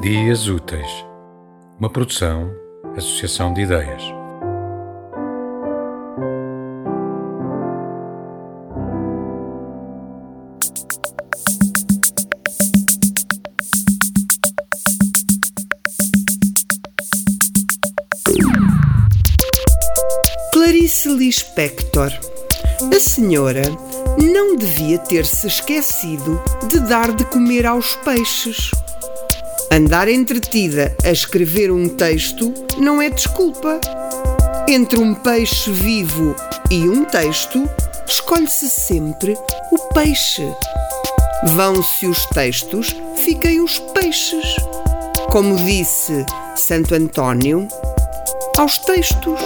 Dias Úteis, uma produção, associação de ideias. Clarice Lispector. A senhora não devia ter se esquecido de dar de comer aos peixes. Andar entretida a escrever um texto não é desculpa. Entre um peixe vivo e um texto, escolhe-se sempre o peixe. Vão-se os textos, fiquem os peixes. Como disse Santo António, aos textos.